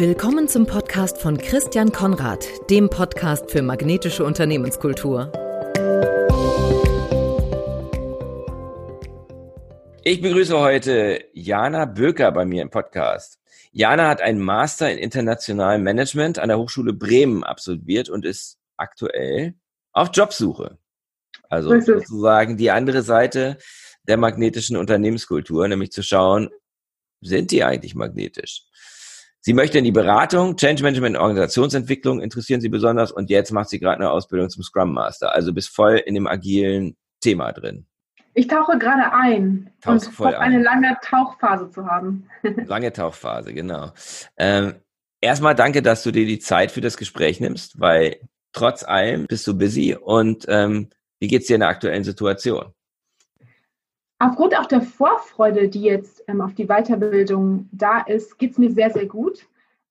Willkommen zum Podcast von Christian Konrad, dem Podcast für magnetische Unternehmenskultur. Ich begrüße heute Jana Böker bei mir im Podcast. Jana hat einen Master in internationalem Management an der Hochschule Bremen absolviert und ist aktuell auf Jobsuche. Also sozusagen die andere Seite der magnetischen Unternehmenskultur, nämlich zu schauen, sind die eigentlich magnetisch? Sie möchte in die Beratung, Change Management, Organisationsentwicklung interessieren Sie besonders und jetzt macht sie gerade eine Ausbildung zum Scrum Master. Also bist voll in dem agilen Thema drin. Ich tauche gerade ein Tauchst und voll eine lange Tauchphase zu haben. lange Tauchphase, genau. Ähm, erstmal danke, dass du dir die Zeit für das Gespräch nimmst, weil trotz allem bist du busy und ähm, wie geht's dir in der aktuellen Situation? Aufgrund auch der Vorfreude, die jetzt ähm, auf die Weiterbildung da ist, geht es mir sehr, sehr gut.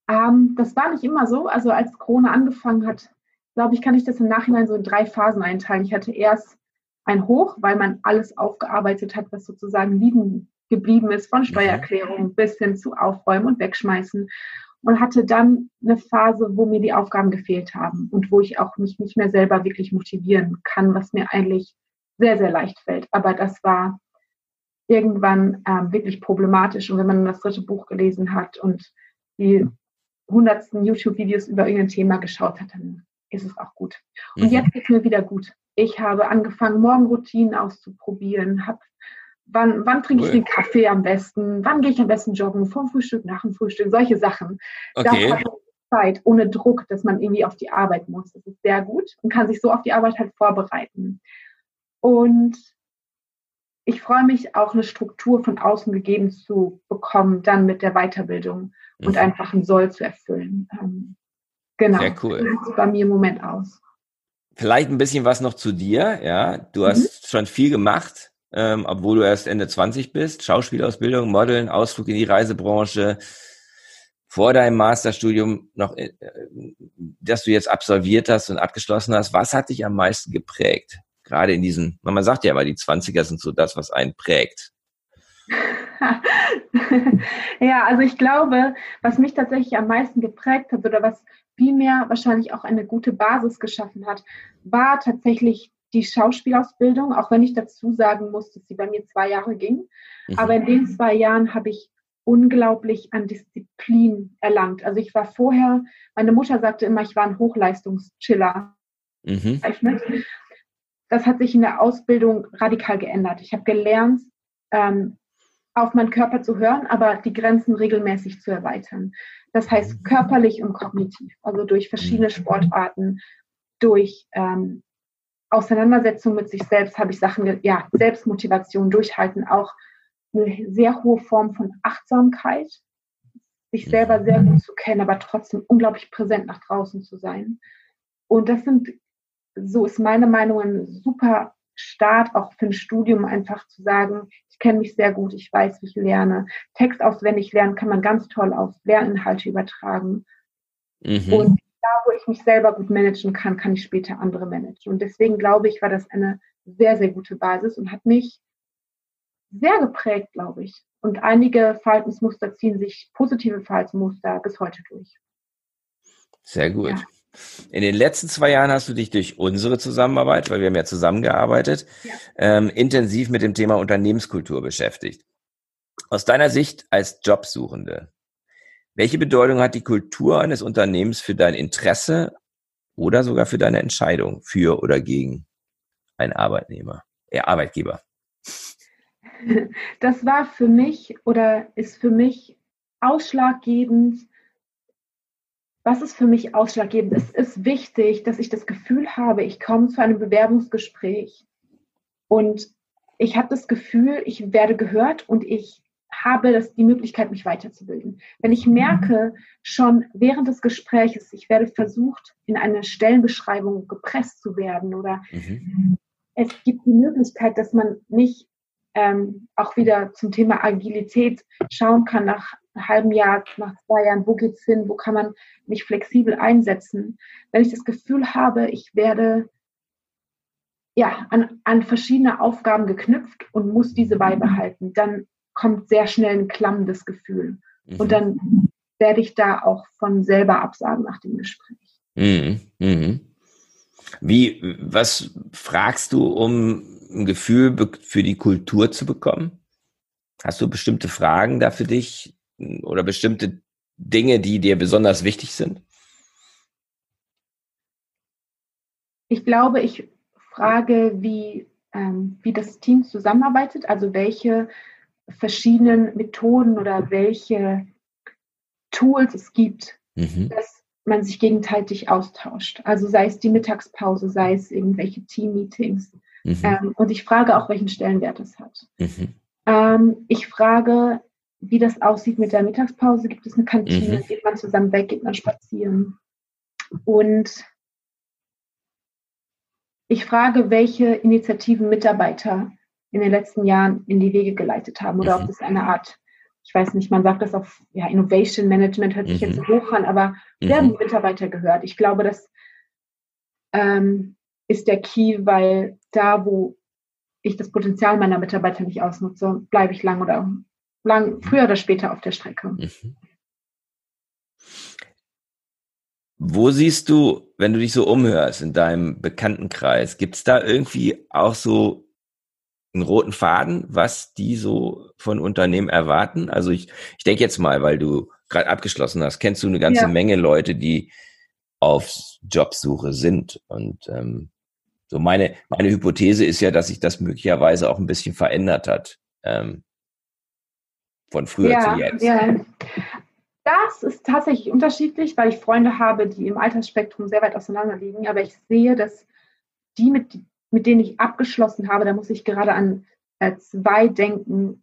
Ähm, das war nicht immer so. Also als Corona angefangen hat, glaube ich, kann ich das im Nachhinein so in drei Phasen einteilen. Ich hatte erst ein Hoch, weil man alles aufgearbeitet hat, was sozusagen liegen geblieben ist, von mhm. Steuererklärung bis hin zu Aufräumen und Wegschmeißen. Und hatte dann eine Phase, wo mir die Aufgaben gefehlt haben und wo ich auch mich nicht mehr selber wirklich motivieren kann, was mir eigentlich sehr, sehr leicht fällt. Aber das war irgendwann ähm, wirklich problematisch. Und wenn man das dritte Buch gelesen hat und die hundertsten YouTube-Videos über irgendein Thema geschaut hat, dann ist es auch gut. Und mhm. jetzt geht es mir wieder gut. Ich habe angefangen, Morgenroutinen auszuprobieren, habe wann, wann trinke ich den Kaffee am besten, wann gehe ich am besten joggen, vom Frühstück, nach dem Frühstück, solche Sachen. Okay. Das hat Zeit, ohne Druck, dass man irgendwie auf die Arbeit muss. Das ist sehr gut und kann sich so auf die Arbeit halt vorbereiten. Und ich freue mich auch eine Struktur von außen gegeben zu bekommen, dann mit der Weiterbildung mhm. und einfach ein Soll zu erfüllen. Ähm, genau. Sehr cool. Das sieht bei mir im Moment aus. Vielleicht ein bisschen was noch zu dir. Ja, du hast mhm. schon viel gemacht, ähm, obwohl du erst Ende 20 bist. Schauspielausbildung, Modeln, Ausflug in die Reisebranche. Vor deinem Masterstudium noch, äh, das du jetzt absolviert hast und abgeschlossen hast. Was hat dich am meisten geprägt? Gerade in diesen, man sagt ja aber, die 20er sind so das, was einen prägt. ja, also ich glaube, was mich tatsächlich am meisten geprägt hat oder was vielmehr wahrscheinlich auch eine gute Basis geschaffen hat, war tatsächlich die Schauspielausbildung, auch wenn ich dazu sagen muss, dass sie bei mir zwei Jahre ging. Mhm. Aber in den zwei Jahren habe ich unglaublich an Disziplin erlangt. Also ich war vorher, meine Mutter sagte immer, ich war ein Hochleistungschiller. Mhm das hat sich in der Ausbildung radikal geändert. Ich habe gelernt, ähm, auf meinen Körper zu hören, aber die Grenzen regelmäßig zu erweitern. Das heißt körperlich und kognitiv, also durch verschiedene mhm. Sportarten, durch ähm, Auseinandersetzung mit sich selbst habe ich Sachen, ja, Selbstmotivation, Durchhalten, auch eine sehr hohe Form von Achtsamkeit, sich selber sehr gut zu kennen, aber trotzdem unglaublich präsent nach draußen zu sein. Und das sind so ist meine Meinung ein super Start auch für ein Studium einfach zu sagen, ich kenne mich sehr gut, ich weiß, wie ich lerne. Text auswendig lernen kann man ganz toll auf Lerninhalte übertragen. Mhm. Und da, wo ich mich selber gut managen kann, kann ich später andere managen. Und deswegen glaube ich, war das eine sehr, sehr gute Basis und hat mich sehr geprägt, glaube ich. Und einige Verhaltensmuster ziehen sich, positive Verhaltensmuster bis heute durch. Sehr gut. Ja. In den letzten zwei Jahren hast du dich durch unsere Zusammenarbeit, weil wir haben ja zusammengearbeitet, ja. Ähm, intensiv mit dem Thema Unternehmenskultur beschäftigt. Aus deiner Sicht als Jobsuchende, welche Bedeutung hat die Kultur eines Unternehmens für dein Interesse oder sogar für deine Entscheidung für oder gegen einen Arbeitnehmer, äh, Arbeitgeber? Das war für mich oder ist für mich ausschlaggebend, was ist für mich ausschlaggebend? Es ist wichtig, dass ich das Gefühl habe, ich komme zu einem Bewerbungsgespräch und ich habe das Gefühl, ich werde gehört und ich habe das, die Möglichkeit, mich weiterzubilden. Wenn ich merke, schon während des Gesprächs, ich werde versucht, in eine Stellenbeschreibung gepresst zu werden oder mhm. es gibt die Möglichkeit, dass man nicht ähm, auch wieder zum Thema Agilität schauen kann nach halben Jahr, nach zwei Jahren, wo geht's hin, wo kann man mich flexibel einsetzen. Wenn ich das Gefühl habe, ich werde ja, an, an verschiedene Aufgaben geknüpft und muss diese beibehalten, dann kommt sehr schnell ein klammendes Gefühl. Mhm. Und dann werde ich da auch von selber absagen nach dem Gespräch. Mhm. Mhm. Wie, was fragst du, um ein Gefühl für die Kultur zu bekommen? Hast du bestimmte Fragen da für dich oder bestimmte Dinge, die dir besonders wichtig sind? Ich glaube, ich frage, wie, ähm, wie das Team zusammenarbeitet, also welche verschiedenen Methoden oder welche Tools es gibt, mhm. dass man sich gegenseitig austauscht. Also sei es die Mittagspause, sei es irgendwelche Team-Meetings. Mhm. Ähm, und ich frage auch, welchen Stellenwert es hat. Mhm. Ähm, ich frage, wie das aussieht mit der Mittagspause. Gibt es eine Kantine? Mhm. Geht man zusammen weg? Geht man spazieren? Und ich frage, welche Initiativen Mitarbeiter in den letzten Jahren in die Wege geleitet haben oder mhm. ob das eine Art, ich weiß nicht, man sagt das auf ja, Innovation Management, hört sich mhm. jetzt so hoch an, aber werden mhm. die Mitarbeiter gehört? Ich glaube, das ähm, ist der Key, weil da, wo ich das Potenzial meiner Mitarbeiter nicht ausnutze, bleibe ich lang oder lang, früher oder später auf der Strecke. Mhm. Wo siehst du, wenn du dich so umhörst in deinem Bekanntenkreis, gibt es da irgendwie auch so einen roten Faden, was die so von Unternehmen erwarten? Also ich, ich denke jetzt mal, weil du gerade abgeschlossen hast, kennst du eine ganze ja. Menge Leute, die auf Jobsuche sind. Und ähm, so meine, meine Hypothese ist ja, dass sich das möglicherweise auch ein bisschen verändert hat. Ähm, von früher ja, zu jetzt. Ja. Das ist tatsächlich unterschiedlich, weil ich Freunde habe, die im Altersspektrum sehr weit auseinander liegen. Aber ich sehe, dass die, mit, mit denen ich abgeschlossen habe, da muss ich gerade an äh, zwei denken.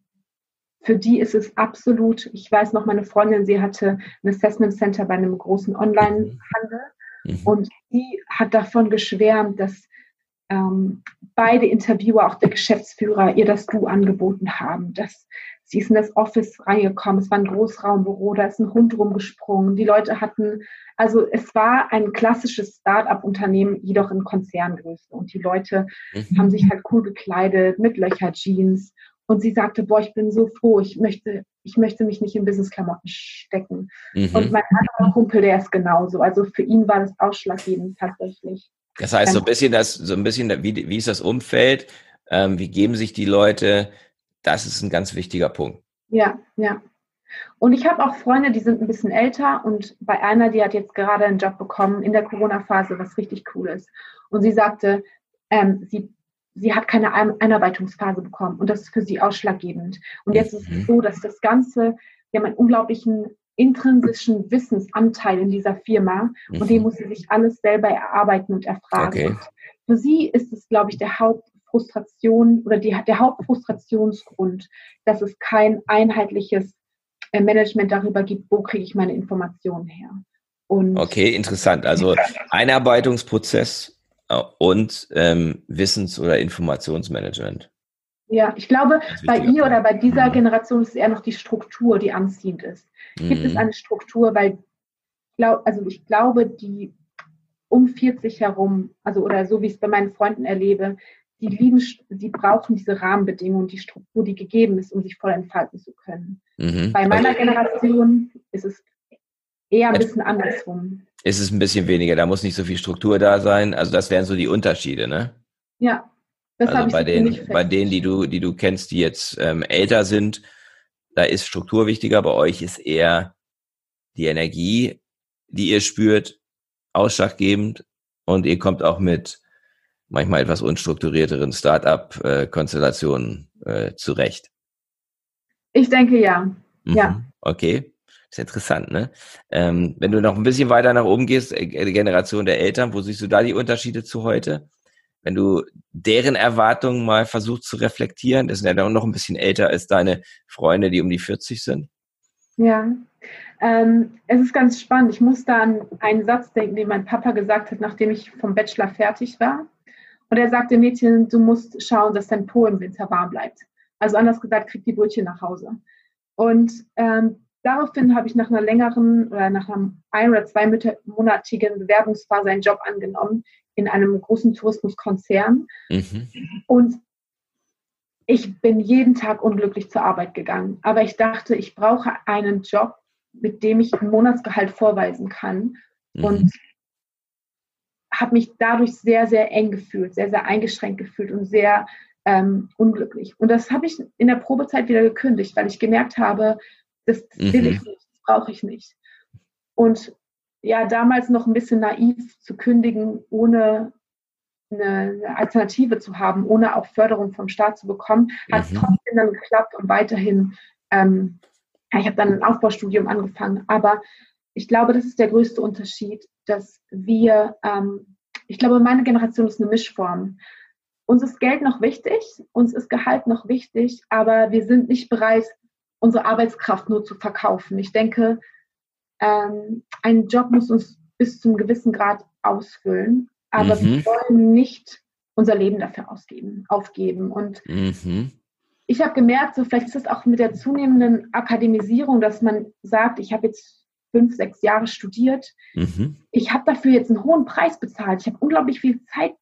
Für die ist es absolut, ich weiß noch, meine Freundin, sie hatte ein Assessment Center bei einem großen Online-Handel mhm. und die hat davon geschwärmt, dass ähm, beide Interviewer, auch der Geschäftsführer, ihr das Du angeboten haben, dass Sie ist in das Office reingekommen. Es war ein Großraumbüro, da ist ein Hund rumgesprungen. Die Leute hatten, also es war ein klassisches Start-up-Unternehmen, jedoch in Konzerngröße. Und die Leute mhm. haben sich halt cool gekleidet mit Löcher-Jeans. Und sie sagte, boah, ich bin so froh, ich möchte, ich möchte mich nicht in Business-Klamotten stecken. Mhm. Und mein anderer Kumpel, der ist genauso. Also für ihn war das ausschlaggebend tatsächlich. Das heißt, so ein bisschen das, so ein bisschen, wie, wie ist das Umfeld? Ähm, wie geben sich die Leute? Das ist ein ganz wichtiger Punkt. Ja, ja. Und ich habe auch Freunde, die sind ein bisschen älter und bei einer, die hat jetzt gerade einen Job bekommen in der Corona-Phase, was richtig cool ist. Und sie sagte, ähm, sie, sie hat keine Einarbeitungsphase bekommen und das ist für sie ausschlaggebend. Und jetzt mhm. ist es mhm. so, dass das Ganze, wir haben einen unglaublichen intrinsischen Wissensanteil in dieser Firma mhm. und den muss sie sich alles selber erarbeiten und erfragen. Okay. Für sie ist es, glaube ich, der Haupt, Frustration oder die, der Hauptfrustrationsgrund, dass es kein einheitliches äh, Management darüber gibt, wo kriege ich meine Informationen her. Und okay, interessant. Also Einarbeitungsprozess äh, und ähm, Wissens- oder Informationsmanagement. Ja, ich glaube, bei ihr oder bei dieser Generation ist es eher noch die Struktur, die anziehend ist. Gibt mhm. es eine Struktur, weil also ich glaube, die um 40 herum, also oder so wie ich es bei meinen Freunden erlebe, die lieben, die brauchen diese Rahmenbedingungen, die Struktur, die gegeben ist, um sich voll entfalten zu können. Mhm. Bei meiner also, Generation ist es eher ein bisschen andersrum. Ist es ein bisschen weniger, da muss nicht so viel Struktur da sein. Also das wären so die Unterschiede, ne? Ja. Das also bei den, bei denen, die du, die du kennst, die jetzt ähm, älter sind, da ist Struktur wichtiger. Bei euch ist eher die Energie, die ihr spürt, ausschlaggebend. Und ihr kommt auch mit manchmal etwas unstrukturierteren Start-up-Konstellationen äh, zurecht? Ich denke ja. Mhm. Ja. Okay. ist interessant, ne? Ähm, wenn du noch ein bisschen weiter nach oben gehst, äh, Generation der Eltern, wo siehst du da die Unterschiede zu heute? Wenn du deren Erwartungen mal versuchst zu reflektieren, das sind ja dann noch ein bisschen älter als deine Freunde, die um die 40 sind. Ja, ähm, es ist ganz spannend. Ich muss da an einen Satz denken, den mein Papa gesagt hat, nachdem ich vom Bachelor fertig war. Und er sagte, Mädchen, du musst schauen, dass dein Po im Winter warm bleibt. Also anders gesagt, krieg die Brötchen nach Hause. Und ähm, daraufhin habe ich nach einer längeren oder nach einem ein- oder zweimonatigen Bewerbungsphase einen Job angenommen in einem großen Tourismuskonzern. Mhm. Und ich bin jeden Tag unglücklich zur Arbeit gegangen. Aber ich dachte, ich brauche einen Job, mit dem ich ein Monatsgehalt vorweisen kann. Mhm. Und habe mich dadurch sehr, sehr eng gefühlt, sehr, sehr eingeschränkt gefühlt und sehr ähm, unglücklich. Und das habe ich in der Probezeit wieder gekündigt, weil ich gemerkt habe, das, das will ich mhm. nicht, das brauche ich nicht. Und ja, damals noch ein bisschen naiv zu kündigen, ohne eine, Alternative zu haben, ohne auch Förderung vom Staat zu bekommen, hat mhm. trotzdem dann geklappt und weiterhin, ähm, ich habe dann ein Aufbaustudium angefangen, aber ich glaube, das ist der größte Unterschied, dass wir, ähm, ich glaube, meine Generation ist eine Mischform. Uns ist Geld noch wichtig, uns ist Gehalt noch wichtig, aber wir sind nicht bereit, unsere Arbeitskraft nur zu verkaufen. Ich denke, ähm, ein Job muss uns bis zum gewissen Grad ausfüllen, aber mhm. wir wollen nicht unser Leben dafür ausgeben, aufgeben. Und mhm. ich habe gemerkt, so vielleicht ist es auch mit der zunehmenden Akademisierung, dass man sagt, ich habe jetzt fünf, sechs Jahre studiert. Mhm. Ich habe dafür jetzt einen hohen Preis bezahlt. Ich habe unglaublich viel Zeit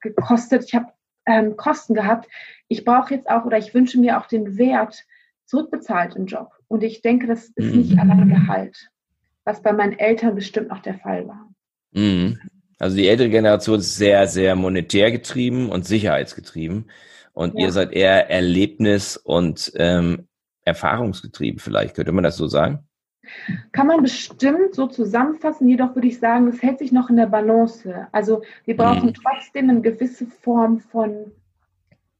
gekostet. Ich habe ähm, Kosten gehabt. Ich brauche jetzt auch oder ich wünsche mir auch den Wert zurückbezahlt im Job. Und ich denke, das ist mhm. nicht allein Gehalt, was bei meinen Eltern bestimmt noch der Fall war. Mhm. Also die ältere Generation ist sehr, sehr monetär getrieben und sicherheitsgetrieben. Und ja. ihr seid eher Erlebnis- und ähm, erfahrungsgetrieben, vielleicht könnte man das so sagen? Kann man bestimmt so zusammenfassen, jedoch würde ich sagen, es hält sich noch in der Balance. Also wir brauchen mhm. trotzdem eine gewisse Form von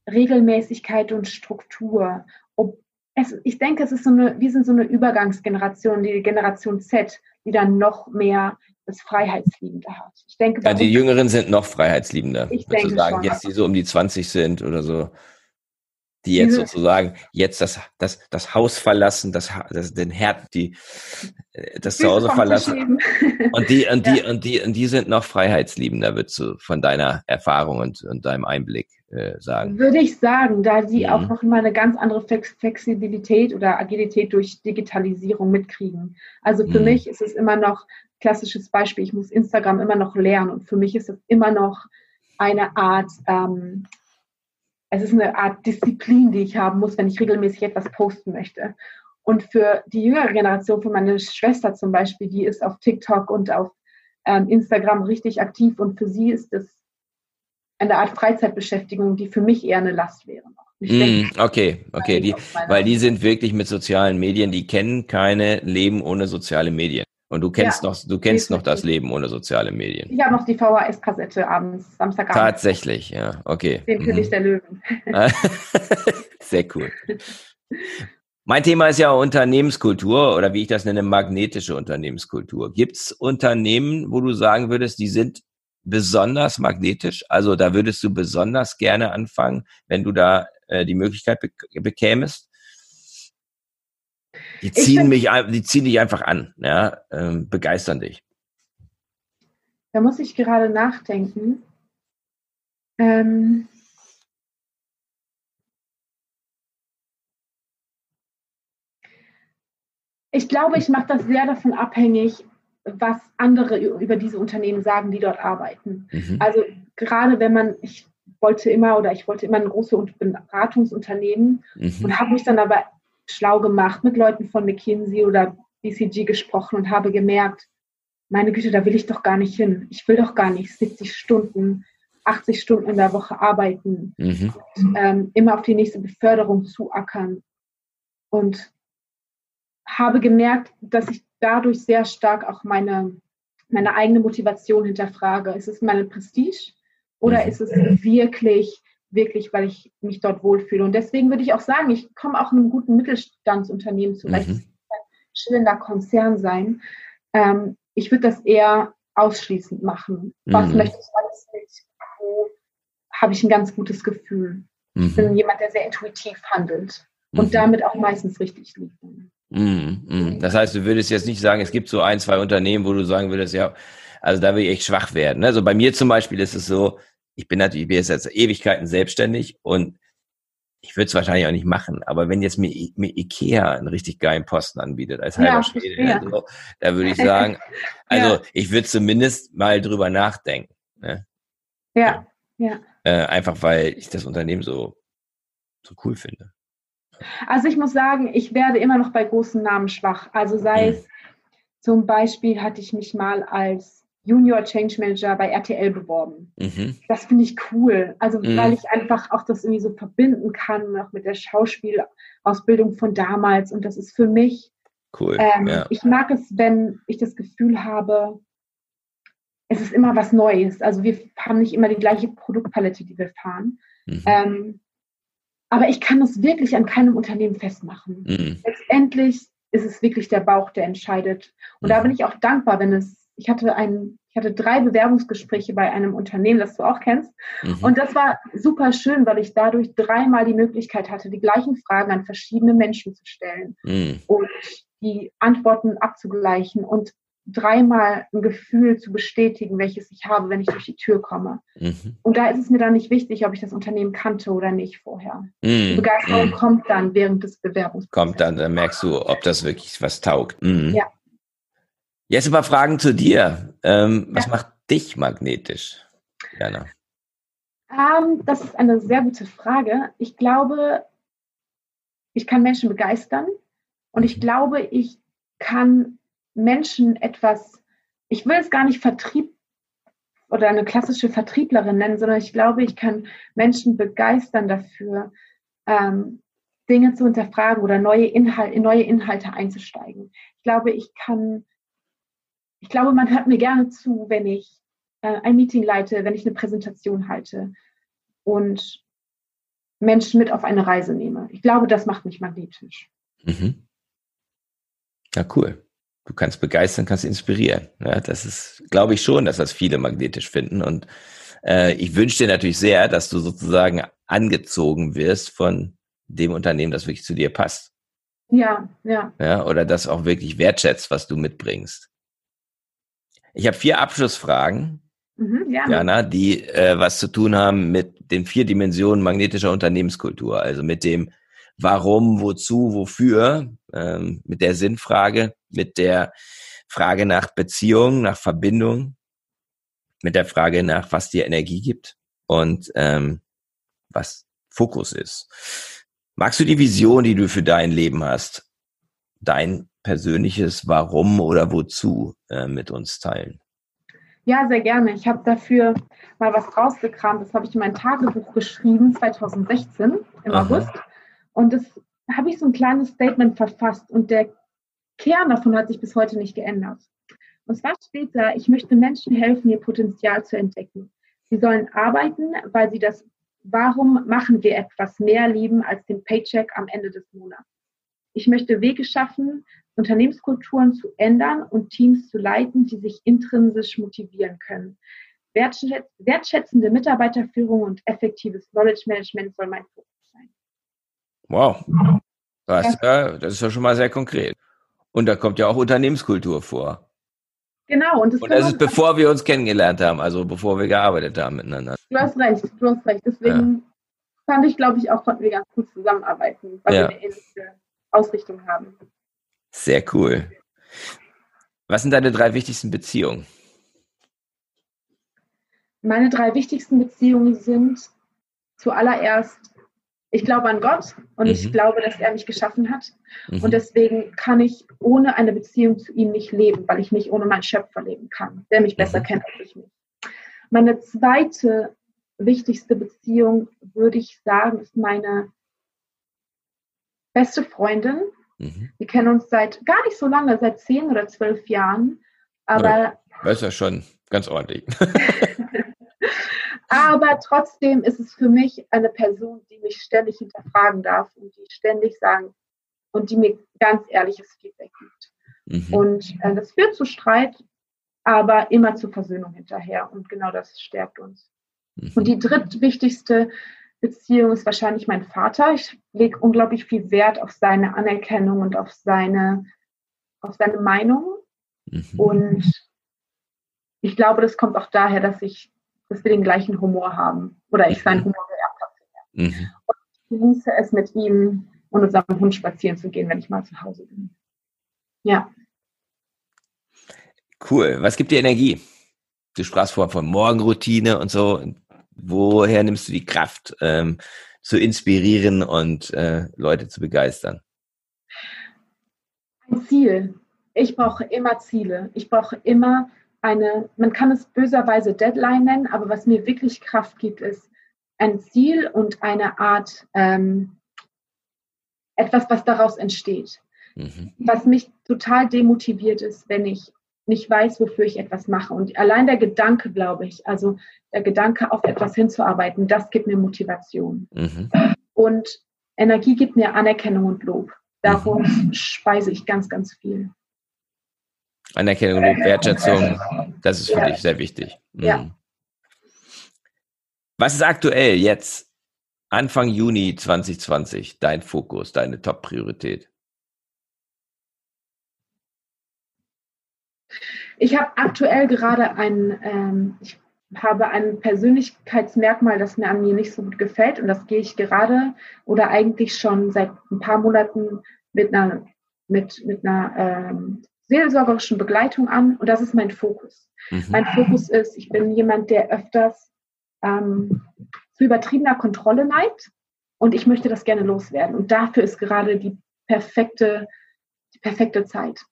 Regelmäßigkeit und Struktur. Ob es, ich denke, es ist so eine, wir sind so eine Übergangsgeneration, die Generation Z, die dann noch mehr das Freiheitsliebende hat. Ich denke, ja, die Jüngeren sind noch freiheitsliebender. Ich denke sagen, schon, jetzt die so um die 20 sind oder so die jetzt sozusagen jetzt das, das, das Haus verlassen, das, das den Herd, die, äh, das Zuhause verlassen. Und die, und die, ja. und die, und die sind noch freiheitsliebender, würdest du von deiner Erfahrung und, und deinem Einblick äh, sagen? Würde ich sagen, da sie mhm. auch noch mal eine ganz andere Flexibilität oder Agilität durch Digitalisierung mitkriegen. Also für mhm. mich ist es immer noch klassisches Beispiel, ich muss Instagram immer noch lernen und für mich ist es immer noch eine Art ähm, es ist eine Art Disziplin, die ich haben muss, wenn ich regelmäßig etwas posten möchte. Und für die jüngere Generation, für meine Schwester zum Beispiel, die ist auf TikTok und auf ähm, Instagram richtig aktiv und für sie ist das eine Art Freizeitbeschäftigung, die für mich eher eine Last wäre. Mm, okay, okay, die, weil die sind wirklich mit sozialen Medien, die kennen keine Leben ohne soziale Medien. Und du kennst ja, noch, du kennst noch das Leben ohne soziale Medien. Ich habe noch die VHS-Kassette abends, Samstagabend. Tatsächlich, ja, okay. Den König mhm. der Löwen. Sehr cool. Mein Thema ist ja Unternehmenskultur oder wie ich das nenne, magnetische Unternehmenskultur. Gibt es Unternehmen, wo du sagen würdest, die sind besonders magnetisch? Also da würdest du besonders gerne anfangen, wenn du da äh, die Möglichkeit be bekämest? Die ziehen mich, die ziehen dich einfach an, ja, ähm, begeistern dich. Da muss ich gerade nachdenken. Ähm, ich glaube, ich mache das sehr davon abhängig, was andere über diese Unternehmen sagen, die dort arbeiten. Mhm. Also gerade wenn man, ich wollte immer oder ich wollte immer ein großes Beratungsunternehmen mhm. und habe mich dann aber schlau gemacht, mit Leuten von McKinsey oder BCG gesprochen und habe gemerkt, meine Güte, da will ich doch gar nicht hin. Ich will doch gar nicht 70 Stunden, 80 Stunden in der Woche arbeiten, mhm. und, ähm, immer auf die nächste Beförderung zuackern. Und habe gemerkt, dass ich dadurch sehr stark auch meine, meine eigene Motivation hinterfrage. Ist es meine Prestige oder mhm. ist es wirklich wirklich, weil ich mich dort wohlfühle. Und deswegen würde ich auch sagen, ich komme auch in einem guten Mittelstandsunternehmen zurecht. Mhm. Es ein schillender Konzern sein. Ähm, ich würde das eher ausschließend machen. Was mhm. möchte ich alles nicht? Wo habe ich ein ganz gutes Gefühl? Mhm. Ich bin jemand, der sehr intuitiv handelt und mhm. damit auch meistens richtig liegt. Mhm, mhm. Das heißt, du würdest jetzt nicht sagen, es gibt so ein, zwei Unternehmen, wo du sagen würdest, ja, also da will ich echt schwach werden. Also bei mir zum Beispiel ist es so, ich bin natürlich, ich bin jetzt seit Ewigkeiten selbstständig und ich würde es wahrscheinlich auch nicht machen, aber wenn jetzt mir, mir Ikea einen richtig geilen Posten anbietet als halber ja, Schwede, ja. so, da würde ich sagen, also ja. ich würde zumindest mal drüber nachdenken. Ne? Ja, ja. Äh, einfach weil ich das Unternehmen so, so cool finde. Also ich muss sagen, ich werde immer noch bei großen Namen schwach. Also sei mhm. es zum Beispiel hatte ich mich mal als Junior Change Manager bei RTL beworben. Mhm. Das finde ich cool. Also mhm. weil ich einfach auch das irgendwie so verbinden kann, auch mit der Schauspielausbildung von damals. Und das ist für mich cool. Ähm, ja. Ich mag es, wenn ich das Gefühl habe, es ist immer was Neues. Also wir haben nicht immer die gleiche Produktpalette, die wir fahren. Mhm. Ähm, aber ich kann es wirklich an keinem Unternehmen festmachen. Mhm. Letztendlich ist es wirklich der Bauch, der entscheidet. Und da mhm. bin ich auch dankbar, wenn es, ich hatte ein, ich hatte drei Bewerbungsgespräche bei einem Unternehmen, das du auch kennst. Mhm. Und das war super schön, weil ich dadurch dreimal die Möglichkeit hatte, die gleichen Fragen an verschiedene Menschen zu stellen mhm. und die Antworten abzugleichen und dreimal ein Gefühl zu bestätigen, welches ich habe, wenn ich durch die Tür komme. Mhm. Und da ist es mir dann nicht wichtig, ob ich das Unternehmen kannte oder nicht vorher. Mhm. Die Begeisterung mhm. kommt dann während des Bewerbungsprozesses. Kommt dann, dann merkst du, ob das wirklich was taugt. Mhm. Ja. Jetzt ein paar Fragen zu dir. Ähm, was ja. macht dich magnetisch, Jana? Ähm, das ist eine sehr gute Frage. Ich glaube, ich kann Menschen begeistern und ich mhm. glaube, ich kann Menschen etwas, ich will es gar nicht Vertrieb oder eine klassische Vertrieblerin nennen, sondern ich glaube, ich kann Menschen begeistern dafür, ähm, Dinge zu hinterfragen oder neue Inhalte, in neue Inhalte einzusteigen. Ich glaube, ich kann, ich glaube, man hört mir gerne zu, wenn ich äh, ein Meeting leite, wenn ich eine Präsentation halte und Menschen mit auf eine Reise nehme. Ich glaube, das macht mich magnetisch. Mhm. Ja, cool du kannst begeistern, kannst inspirieren. Ja, das ist, glaube ich schon, dass das viele magnetisch finden. Und äh, ich wünsche dir natürlich sehr, dass du sozusagen angezogen wirst von dem Unternehmen, das wirklich zu dir passt. Ja, ja. Ja, oder das auch wirklich wertschätzt, was du mitbringst. Ich habe vier Abschlussfragen, mhm, ja. Jana, die äh, was zu tun haben mit den vier Dimensionen magnetischer Unternehmenskultur, also mit dem Warum, wozu, wofür, ähm, mit der Sinnfrage, mit der Frage nach Beziehung, nach Verbindung, mit der Frage nach, was dir Energie gibt und ähm, was Fokus ist. Magst du die Vision, die du für dein Leben hast, dein persönliches Warum oder Wozu äh, mit uns teilen? Ja, sehr gerne. Ich habe dafür mal was rausgekramt. Das habe ich in mein Tagebuch geschrieben, 2016 im Aha. August. Und das habe ich so ein kleines Statement verfasst und der Kern davon hat sich bis heute nicht geändert. Und zwar steht da, ich möchte Menschen helfen, ihr Potenzial zu entdecken. Sie sollen arbeiten, weil sie das Warum machen wir etwas mehr lieben als den Paycheck am Ende des Monats. Ich möchte Wege schaffen, Unternehmenskulturen zu ändern und Teams zu leiten, die sich intrinsisch motivieren können. Wertschätzende Mitarbeiterführung und effektives Knowledge Management soll mein Fokus Wow. Das, ja, das ist ja schon mal sehr konkret. Und da kommt ja auch Unternehmenskultur vor. Genau. Und das, und das ist bevor wir uns kennengelernt haben, also bevor wir gearbeitet haben miteinander. Du hast recht, du hast recht. Deswegen ja. fand ich, glaube ich, auch konnten wir ganz gut zusammenarbeiten, weil ja. wir eine ähnliche Ausrichtung haben. Sehr cool. Was sind deine drei wichtigsten Beziehungen? Meine drei wichtigsten Beziehungen sind zuallererst ich glaube an Gott und mhm. ich glaube, dass er mich geschaffen hat. Mhm. Und deswegen kann ich ohne eine Beziehung zu ihm nicht leben, weil ich nicht ohne meinen Schöpfer leben kann, der mich besser mhm. kennt als ich mich. Meine zweite wichtigste Beziehung, würde ich sagen, ist meine beste Freundin. Mhm. Wir kennen uns seit gar nicht so lange, seit zehn oder zwölf Jahren. Aber. Ja, das ist ja schon ganz ordentlich. Aber trotzdem ist es für mich eine Person, die mich ständig hinterfragen darf und die ständig sagen und die mir ganz ehrliches Feedback gibt. Mhm. Und äh, das führt zu Streit, aber immer zur Versöhnung hinterher. Und genau das stärkt uns. Mhm. Und die drittwichtigste Beziehung ist wahrscheinlich mein Vater. Ich lege unglaublich viel Wert auf seine Anerkennung und auf seine, auf seine Meinung. Mhm. Und ich glaube, das kommt auch daher, dass ich dass wir den gleichen Humor haben oder ich seinen Humor geerbt habe. Mhm. Und ich genieße es mit ihm und unserem Hund spazieren zu gehen, wenn ich mal zu Hause bin. Ja. Cool. Was gibt dir Energie? Du sprachst vorhin von Morgenroutine und so. Woher nimmst du die Kraft, ähm, zu inspirieren und äh, Leute zu begeistern? Ein Ziel. Ich brauche immer Ziele. Ich brauche immer eine, man kann es böserweise Deadline nennen, aber was mir wirklich Kraft gibt, ist ein Ziel und eine Art, ähm, etwas, was daraus entsteht. Mhm. Was mich total demotiviert ist, wenn ich nicht weiß, wofür ich etwas mache. Und allein der Gedanke, glaube ich, also der Gedanke, auf etwas hinzuarbeiten, das gibt mir Motivation. Mhm. Und Energie gibt mir Anerkennung und Lob. Darum mhm. speise ich ganz, ganz viel. Anerkennung und Wertschätzung, das ist für ja. dich sehr wichtig. Mhm. Ja. Was ist aktuell jetzt, Anfang Juni 2020, dein Fokus, deine Top-Priorität? Ich habe aktuell gerade ein, ähm, ich habe ein Persönlichkeitsmerkmal, das mir an mir nicht so gut gefällt. Und das gehe ich gerade oder eigentlich schon seit ein paar Monaten mit einer, mit, mit einer ähm, seelsorgerischen Begleitung an. Und das ist mein Fokus. Mhm. Mein Fokus ist, ich bin jemand, der öfters ähm, zu übertriebener Kontrolle neigt. Und ich möchte das gerne loswerden. Und dafür ist gerade die perfekte, die perfekte Zeit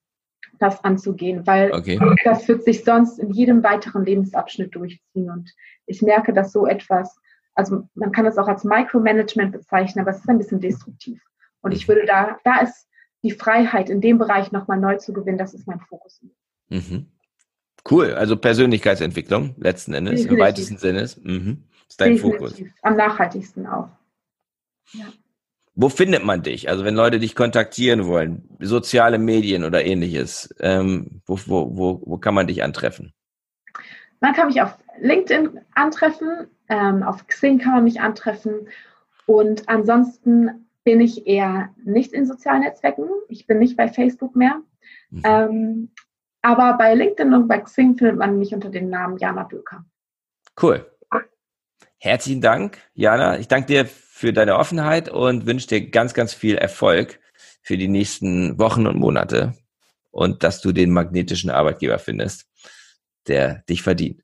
das anzugehen, weil okay. das wird sich sonst in jedem weiteren Lebensabschnitt durchziehen. Und ich merke, dass so etwas, also man kann das auch als Micromanagement bezeichnen, aber es ist ein bisschen destruktiv. Und ich mhm. würde da, da ist die Freiheit in dem Bereich nochmal neu zu gewinnen, das ist mein Fokus. Mhm. Cool, also Persönlichkeitsentwicklung letzten Endes, Definitiv. im weitesten Sinne. Mhm. Ist dein Definitiv. Fokus. Am nachhaltigsten auch. Ja. Wo findet man dich? Also wenn Leute dich kontaktieren wollen, soziale Medien oder ähnliches, ähm, wo, wo, wo, wo kann man dich antreffen? Man kann mich auf LinkedIn antreffen, ähm, auf Xing kann man mich antreffen und ansonsten bin ich eher nicht in sozialen Netzwerken. Ich bin nicht bei Facebook mehr. Mhm. Ähm, aber bei LinkedIn und bei Xing findet man mich unter dem Namen Jana Böker. Cool. Herzlichen Dank, Jana. Ich danke dir für deine Offenheit und wünsche dir ganz, ganz viel Erfolg für die nächsten Wochen und Monate und dass du den magnetischen Arbeitgeber findest, der dich verdient.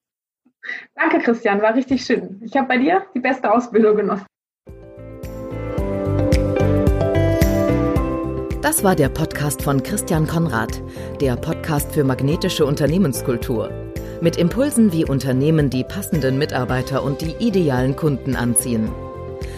Danke, Christian, war richtig schön. Ich habe bei dir die beste Ausbildung genossen. Das war der Podcast von Christian Konrad, der Podcast für magnetische Unternehmenskultur. Mit Impulsen, wie Unternehmen die passenden Mitarbeiter und die idealen Kunden anziehen.